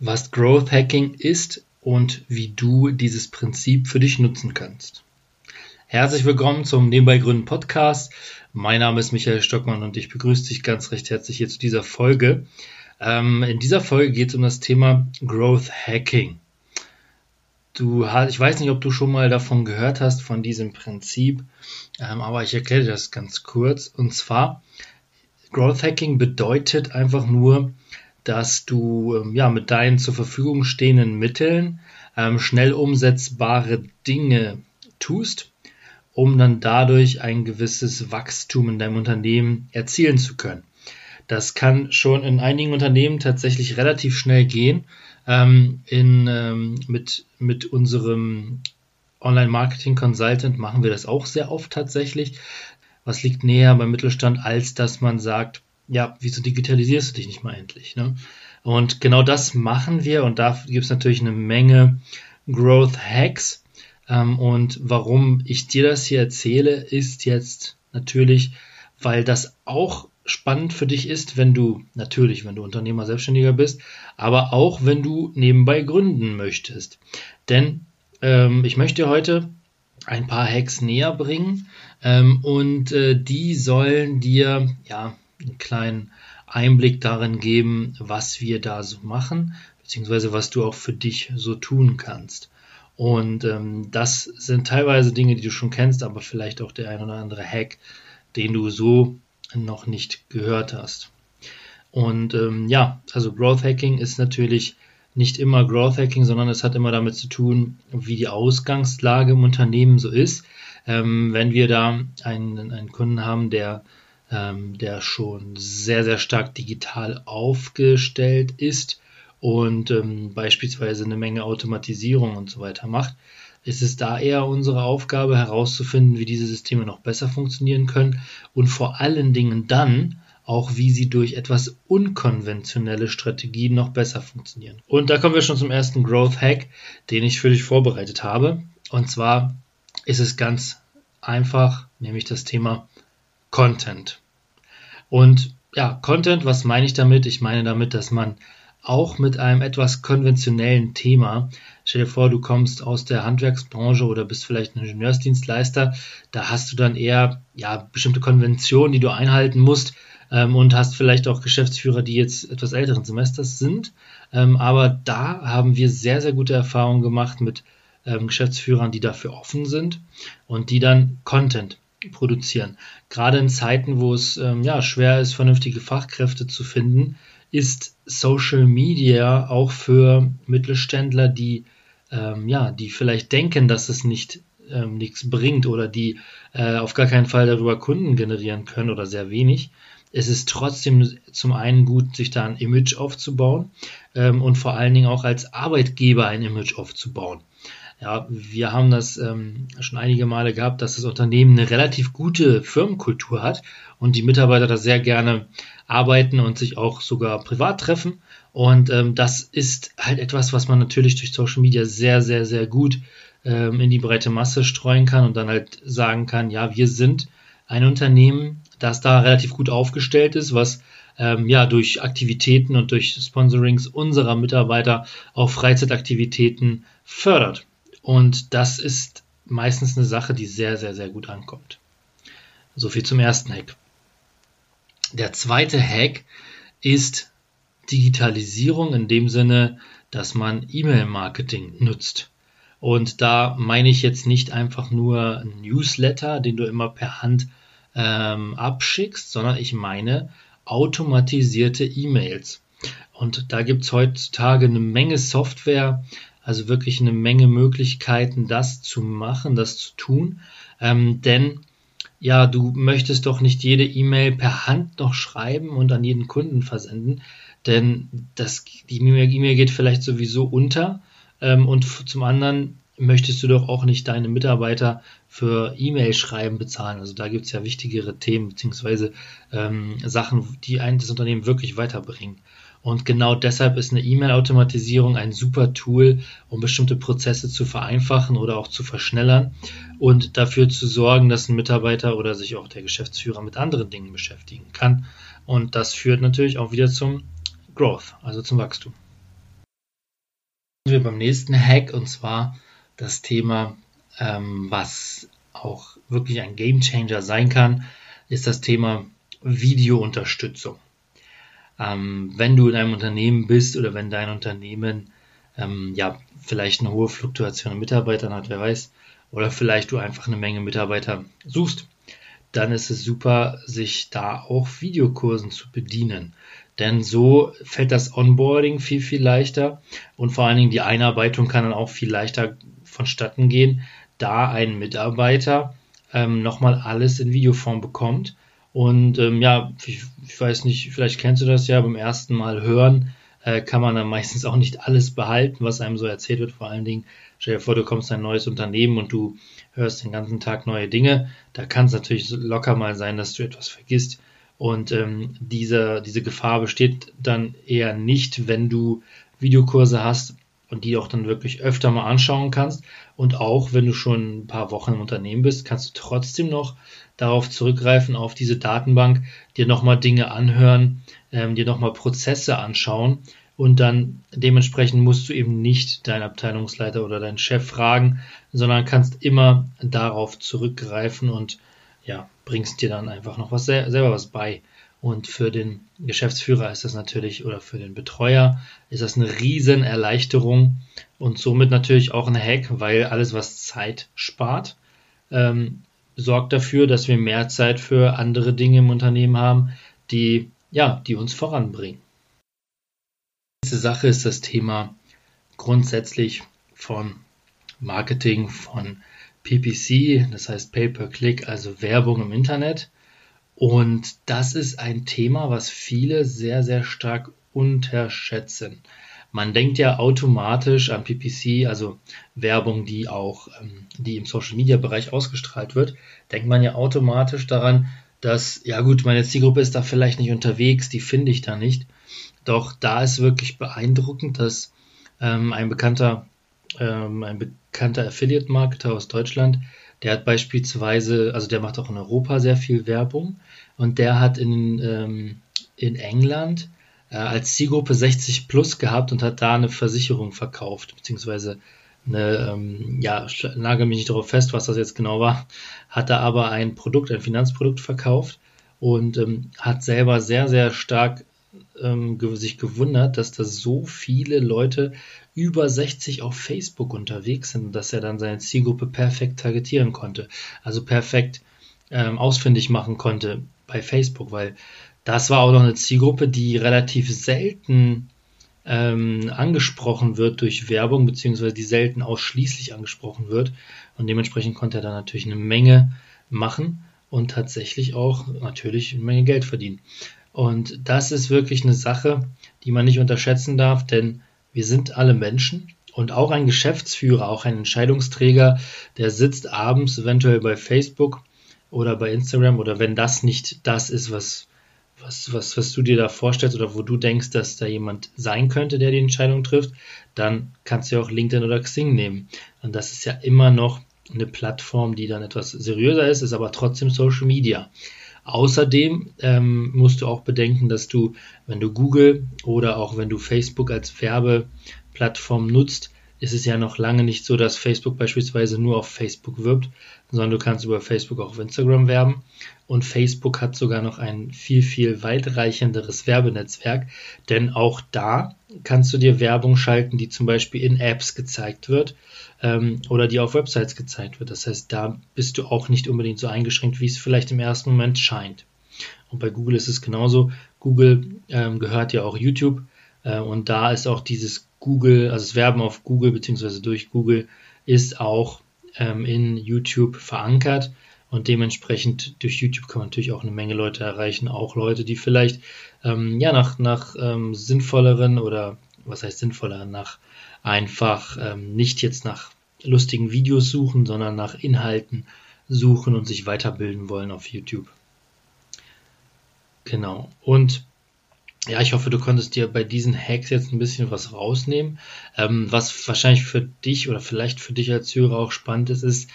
was Growth Hacking ist und wie du dieses Prinzip für dich nutzen kannst. Herzlich willkommen zum Nebenbei Gründen Podcast. Mein Name ist Michael Stockmann und ich begrüße dich ganz recht herzlich hier zu dieser Folge. Ähm, in dieser Folge geht es um das Thema Growth Hacking. Du, ich weiß nicht, ob du schon mal davon gehört hast, von diesem Prinzip, ähm, aber ich erkläre dir das ganz kurz. Und zwar, Growth Hacking bedeutet einfach nur, dass du ähm, ja, mit deinen zur Verfügung stehenden Mitteln ähm, schnell umsetzbare Dinge tust, um dann dadurch ein gewisses Wachstum in deinem Unternehmen erzielen zu können. Das kann schon in einigen Unternehmen tatsächlich relativ schnell gehen. Ähm, in, ähm, mit, mit unserem Online-Marketing-Consultant machen wir das auch sehr oft tatsächlich. Was liegt näher beim Mittelstand, als dass man sagt, ja, wieso digitalisierst du dich nicht mal endlich? Ne? Und genau das machen wir und da gibt es natürlich eine Menge Growth Hacks. Ähm, und warum ich dir das hier erzähle, ist jetzt natürlich, weil das auch spannend für dich ist, wenn du natürlich, wenn du Unternehmer, Selbstständiger bist, aber auch wenn du nebenbei gründen möchtest. Denn ähm, ich möchte heute ein paar Hacks näher bringen ähm, und äh, die sollen dir ja einen kleinen Einblick darin geben, was wir da so machen, beziehungsweise was du auch für dich so tun kannst. Und ähm, das sind teilweise Dinge, die du schon kennst, aber vielleicht auch der ein oder andere Hack, den du so noch nicht gehört hast. Und ähm, ja, also Growth Hacking ist natürlich nicht immer Growth Hacking, sondern es hat immer damit zu tun, wie die Ausgangslage im Unternehmen so ist. Ähm, wenn wir da einen, einen Kunden haben, der ähm, der schon sehr, sehr stark digital aufgestellt ist und ähm, beispielsweise eine Menge Automatisierung und so weiter macht, ist es da eher unsere Aufgabe herauszufinden, wie diese Systeme noch besser funktionieren können und vor allen Dingen dann auch, wie sie durch etwas unkonventionelle Strategien noch besser funktionieren. Und da kommen wir schon zum ersten Growth Hack, den ich für dich vorbereitet habe. Und zwar ist es ganz einfach, nämlich das Thema Content. Und ja, Content, was meine ich damit? Ich meine damit, dass man auch mit einem etwas konventionellen Thema, stell dir vor, du kommst aus der Handwerksbranche oder bist vielleicht ein Ingenieursdienstleister, da hast du dann eher ja, bestimmte Konventionen, die du einhalten musst ähm, und hast vielleicht auch Geschäftsführer, die jetzt etwas älteren Semesters sind. Ähm, aber da haben wir sehr, sehr gute Erfahrungen gemacht mit ähm, Geschäftsführern, die dafür offen sind und die dann Content produzieren. Gerade in Zeiten, wo es ähm, ja, schwer ist, vernünftige Fachkräfte zu finden, ist Social Media auch für Mittelständler, die ähm, ja, die vielleicht denken, dass es nicht ähm, nichts bringt oder die äh, auf gar keinen Fall darüber Kunden generieren können oder sehr wenig. Es ist trotzdem zum einen gut, sich da ein Image aufzubauen ähm, und vor allen Dingen auch als Arbeitgeber ein Image aufzubauen. Ja, wir haben das ähm, schon einige Male gehabt, dass das Unternehmen eine relativ gute Firmenkultur hat und die Mitarbeiter da sehr gerne arbeiten und sich auch sogar privat treffen. Und ähm, das ist halt etwas, was man natürlich durch Social Media sehr, sehr, sehr gut ähm, in die breite Masse streuen kann und dann halt sagen kann, ja, wir sind ein Unternehmen, das da relativ gut aufgestellt ist, was ähm, ja durch Aktivitäten und durch Sponsorings unserer Mitarbeiter auch Freizeitaktivitäten fördert. Und das ist meistens eine Sache, die sehr, sehr, sehr gut ankommt. So viel zum ersten Hack. Der zweite Hack ist Digitalisierung in dem Sinne, dass man E-Mail-Marketing nutzt. Und da meine ich jetzt nicht einfach nur ein Newsletter, den du immer per Hand ähm, abschickst, sondern ich meine automatisierte E-Mails. Und da gibt es heutzutage eine Menge Software, also wirklich eine Menge Möglichkeiten, das zu machen, das zu tun. Ähm, denn ja, du möchtest doch nicht jede E-Mail per Hand noch schreiben und an jeden Kunden versenden, denn das, die E-Mail geht vielleicht sowieso unter. Ähm, und zum anderen möchtest du doch auch nicht deine Mitarbeiter für E-Mail-Schreiben bezahlen. Also da gibt es ja wichtigere Themen beziehungsweise ähm, Sachen, die ein das Unternehmen wirklich weiterbringen. Und genau deshalb ist eine E-Mail-Automatisierung ein super Tool, um bestimmte Prozesse zu vereinfachen oder auch zu verschnellern und dafür zu sorgen, dass ein Mitarbeiter oder sich auch der Geschäftsführer mit anderen Dingen beschäftigen kann. Und das führt natürlich auch wieder zum Growth, also zum Wachstum. wir beim nächsten Hack und zwar das Thema, ähm, was auch wirklich ein Game Changer sein kann, ist das Thema Videounterstützung. Ähm, wenn du in einem Unternehmen bist oder wenn dein Unternehmen ähm, ja vielleicht eine hohe Fluktuation an Mitarbeitern hat, wer weiß, oder vielleicht du einfach eine Menge Mitarbeiter suchst, dann ist es super, sich da auch Videokursen zu bedienen. Denn so fällt das Onboarding viel, viel leichter und vor allen Dingen die Einarbeitung kann dann auch viel leichter vonstatten gehen, da ein Mitarbeiter ähm, nochmal alles in Videoform bekommt. Und ähm, ja, ich, ich, weiß nicht, vielleicht kennst du das ja, beim ersten Mal hören äh, kann man dann meistens auch nicht alles behalten, was einem so erzählt wird. Vor allen Dingen, stell dir vor, du kommst in ein neues Unternehmen und du hörst den ganzen Tag neue Dinge. Da kann es natürlich locker mal sein, dass du etwas vergisst. Und ähm, diese, diese Gefahr besteht dann eher nicht, wenn du Videokurse hast und die auch dann wirklich öfter mal anschauen kannst. Und auch wenn du schon ein paar Wochen im Unternehmen bist, kannst du trotzdem noch darauf zurückgreifen, auf diese Datenbank, dir nochmal Dinge anhören, ähm, dir nochmal Prozesse anschauen und dann dementsprechend musst du eben nicht deinen Abteilungsleiter oder deinen Chef fragen, sondern kannst immer darauf zurückgreifen und ja, bringst dir dann einfach noch was selber was bei. Und für den Geschäftsführer ist das natürlich oder für den Betreuer ist das eine riesen Erleichterung und somit natürlich auch ein Hack, weil alles, was Zeit spart, ähm, sorgt dafür, dass wir mehr Zeit für andere Dinge im Unternehmen haben, die ja, die uns voranbringen nächste Sache ist das Thema grundsätzlich von Marketing, von PPC, das heißt Pay-per-Click, also Werbung im Internet. Und das ist ein Thema, was viele sehr, sehr stark unterschätzen. Man denkt ja automatisch an PPC, also Werbung, die auch, ähm, die im Social Media Bereich ausgestrahlt wird, denkt man ja automatisch daran, dass, ja gut, meine Zielgruppe ist da vielleicht nicht unterwegs, die finde ich da nicht. Doch da ist wirklich beeindruckend, dass ähm, ein bekannter, ähm, ein bekannter Affiliate-Marketer aus Deutschland, der hat beispielsweise, also der macht auch in Europa sehr viel Werbung. Und der hat in, ähm, in England äh, als Zielgruppe 60 plus gehabt und hat da eine Versicherung verkauft, beziehungsweise eine, ähm, ja, nagel mich nicht darauf fest, was das jetzt genau war, hat da aber ein Produkt, ein Finanzprodukt verkauft und ähm, hat selber sehr, sehr stark ähm, sich gewundert, dass da so viele Leute über 60 auf Facebook unterwegs sind dass er dann seine Zielgruppe perfekt targetieren konnte. Also perfekt ähm, ausfindig machen konnte bei Facebook, weil das war auch noch eine Zielgruppe, die relativ selten ähm, angesprochen wird durch Werbung, beziehungsweise die selten ausschließlich angesprochen wird. Und dementsprechend konnte er dann natürlich eine Menge machen und tatsächlich auch natürlich eine Menge Geld verdienen. Und das ist wirklich eine Sache, die man nicht unterschätzen darf, denn wir sind alle Menschen und auch ein Geschäftsführer, auch ein Entscheidungsträger, der sitzt abends eventuell bei Facebook oder bei Instagram oder wenn das nicht das ist, was, was, was, was du dir da vorstellst oder wo du denkst, dass da jemand sein könnte, der die Entscheidung trifft, dann kannst du ja auch LinkedIn oder Xing nehmen. Und das ist ja immer noch eine Plattform, die dann etwas seriöser ist, ist aber trotzdem Social Media. Außerdem ähm, musst du auch bedenken, dass du, wenn du Google oder auch wenn du Facebook als Werbeplattform nutzt, ist es ja noch lange nicht so, dass Facebook beispielsweise nur auf Facebook wirbt, sondern du kannst über Facebook auch auf Instagram werben. Und Facebook hat sogar noch ein viel, viel weitreichenderes Werbenetzwerk, denn auch da kannst du dir Werbung schalten, die zum Beispiel in Apps gezeigt wird ähm, oder die auf Websites gezeigt wird. Das heißt, da bist du auch nicht unbedingt so eingeschränkt, wie es vielleicht im ersten Moment scheint. Und bei Google ist es genauso. Google ähm, gehört ja auch YouTube äh, und da ist auch dieses Google, also das Werben auf Google bzw. durch Google ist auch ähm, in YouTube verankert und dementsprechend durch YouTube kann man natürlich auch eine Menge Leute erreichen, auch Leute, die vielleicht ähm, ja nach, nach ähm, sinnvolleren oder was heißt sinnvolleren, nach einfach ähm, nicht jetzt nach lustigen Videos suchen, sondern nach Inhalten suchen und sich weiterbilden wollen auf YouTube. Genau. Und ja, ich hoffe, du konntest dir bei diesen Hacks jetzt ein bisschen was rausnehmen. Ähm, was wahrscheinlich für dich oder vielleicht für dich als Hörer auch spannend ist, ist,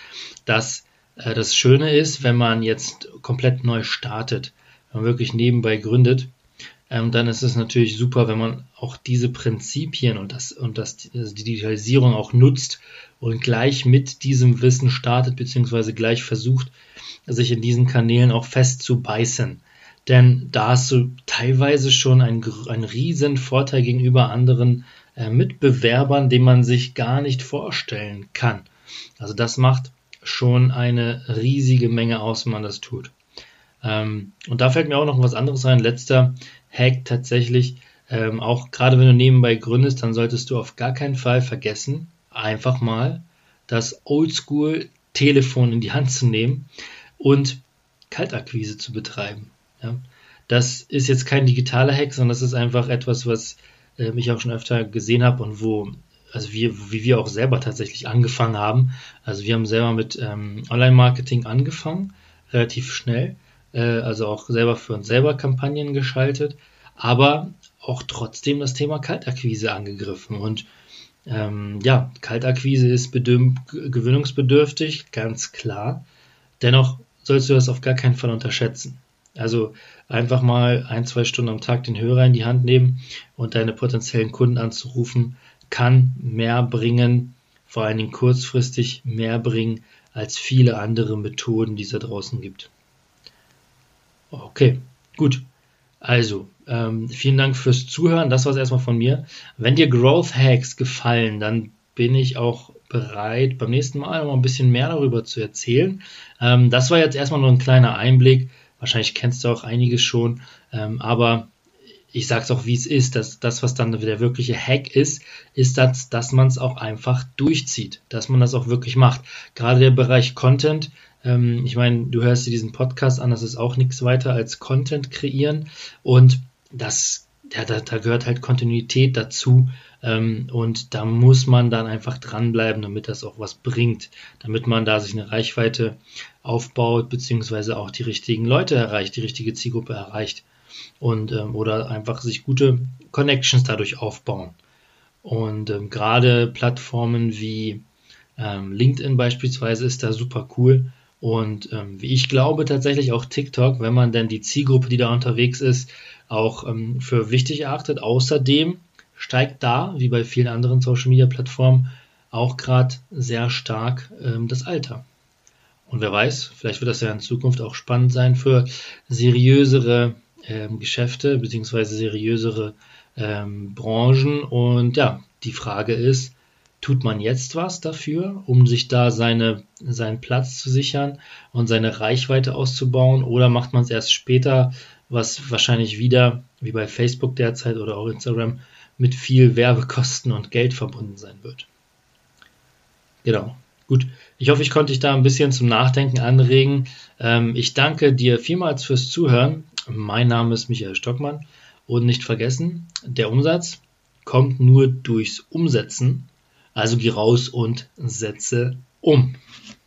dass äh, das Schöne ist, wenn man jetzt komplett neu startet, wenn man wirklich nebenbei gründet, ähm, dann ist es natürlich super, wenn man auch diese Prinzipien und das und das also die Digitalisierung auch nutzt und gleich mit diesem Wissen startet beziehungsweise gleich versucht, sich in diesen Kanälen auch festzubeißen. Denn da hast du teilweise schon einen, einen riesen Vorteil gegenüber anderen äh, Mitbewerbern, den man sich gar nicht vorstellen kann. Also das macht schon eine riesige Menge aus, wenn man das tut. Ähm, und da fällt mir auch noch was anderes ein. Letzter Hack tatsächlich. Ähm, auch gerade wenn du nebenbei gründest, dann solltest du auf gar keinen Fall vergessen, einfach mal das Oldschool-Telefon in die Hand zu nehmen und Kaltakquise zu betreiben. Ja? Das ist jetzt kein digitaler Hack, sondern das ist einfach etwas, was äh, ich auch schon öfter gesehen habe und wo, also wir, wie wir auch selber tatsächlich angefangen haben. Also wir haben selber mit ähm, Online-Marketing angefangen, relativ schnell, äh, also auch selber für uns selber Kampagnen geschaltet, aber auch trotzdem das Thema Kaltakquise angegriffen und ähm, ja, Kaltakquise ist gewöhnungsbedürftig, ganz klar. Dennoch sollst du das auf gar keinen Fall unterschätzen. Also einfach mal ein, zwei Stunden am Tag den Hörer in die Hand nehmen und deine potenziellen Kunden anzurufen, kann mehr bringen, vor allen Dingen kurzfristig mehr bringen als viele andere Methoden, die es da draußen gibt. Okay, gut. Also, ähm, vielen Dank fürs Zuhören. Das war es erstmal von mir. Wenn dir Growth Hacks gefallen, dann bin ich auch bereit, beim nächsten Mal noch ein bisschen mehr darüber zu erzählen. Ähm, das war jetzt erstmal nur ein kleiner Einblick. Wahrscheinlich kennst du auch einiges schon, ähm, aber ich sage es auch, wie es ist, dass das, was dann der wirkliche Hack ist, ist, dass, dass man es auch einfach durchzieht, dass man das auch wirklich macht. Gerade der Bereich Content, ähm, ich meine, du hörst dir diesen Podcast an, das ist auch nichts weiter als Content kreieren und das, ja, da, da gehört halt Kontinuität dazu ähm, und da muss man dann einfach dranbleiben, damit das auch was bringt, damit man da sich eine Reichweite aufbaut, beziehungsweise auch die richtigen Leute erreicht, die richtige Zielgruppe erreicht und ähm, oder einfach sich gute Connections dadurch aufbauen. Und ähm, gerade Plattformen wie ähm, LinkedIn beispielsweise ist da super cool. Und ähm, wie ich glaube tatsächlich auch TikTok, wenn man denn die Zielgruppe, die da unterwegs ist, auch ähm, für wichtig erachtet. Außerdem steigt da, wie bei vielen anderen Social-Media-Plattformen, auch gerade sehr stark ähm, das Alter. Und wer weiß, vielleicht wird das ja in Zukunft auch spannend sein für seriösere ähm, Geschäfte beziehungsweise seriösere ähm, Branchen. Und ja, die Frage ist, tut man jetzt was dafür, um sich da seine, seinen Platz zu sichern und seine Reichweite auszubauen oder macht man es erst später, was wahrscheinlich wieder, wie bei Facebook derzeit oder auch Instagram, mit viel Werbekosten und Geld verbunden sein wird. Genau. Gut. Ich hoffe, ich konnte dich da ein bisschen zum Nachdenken anregen. Ähm, ich danke dir vielmals fürs Zuhören. Mein Name ist Michael Stockmann. Und nicht vergessen, der Umsatz kommt nur durchs Umsetzen. Also geh raus und setze um.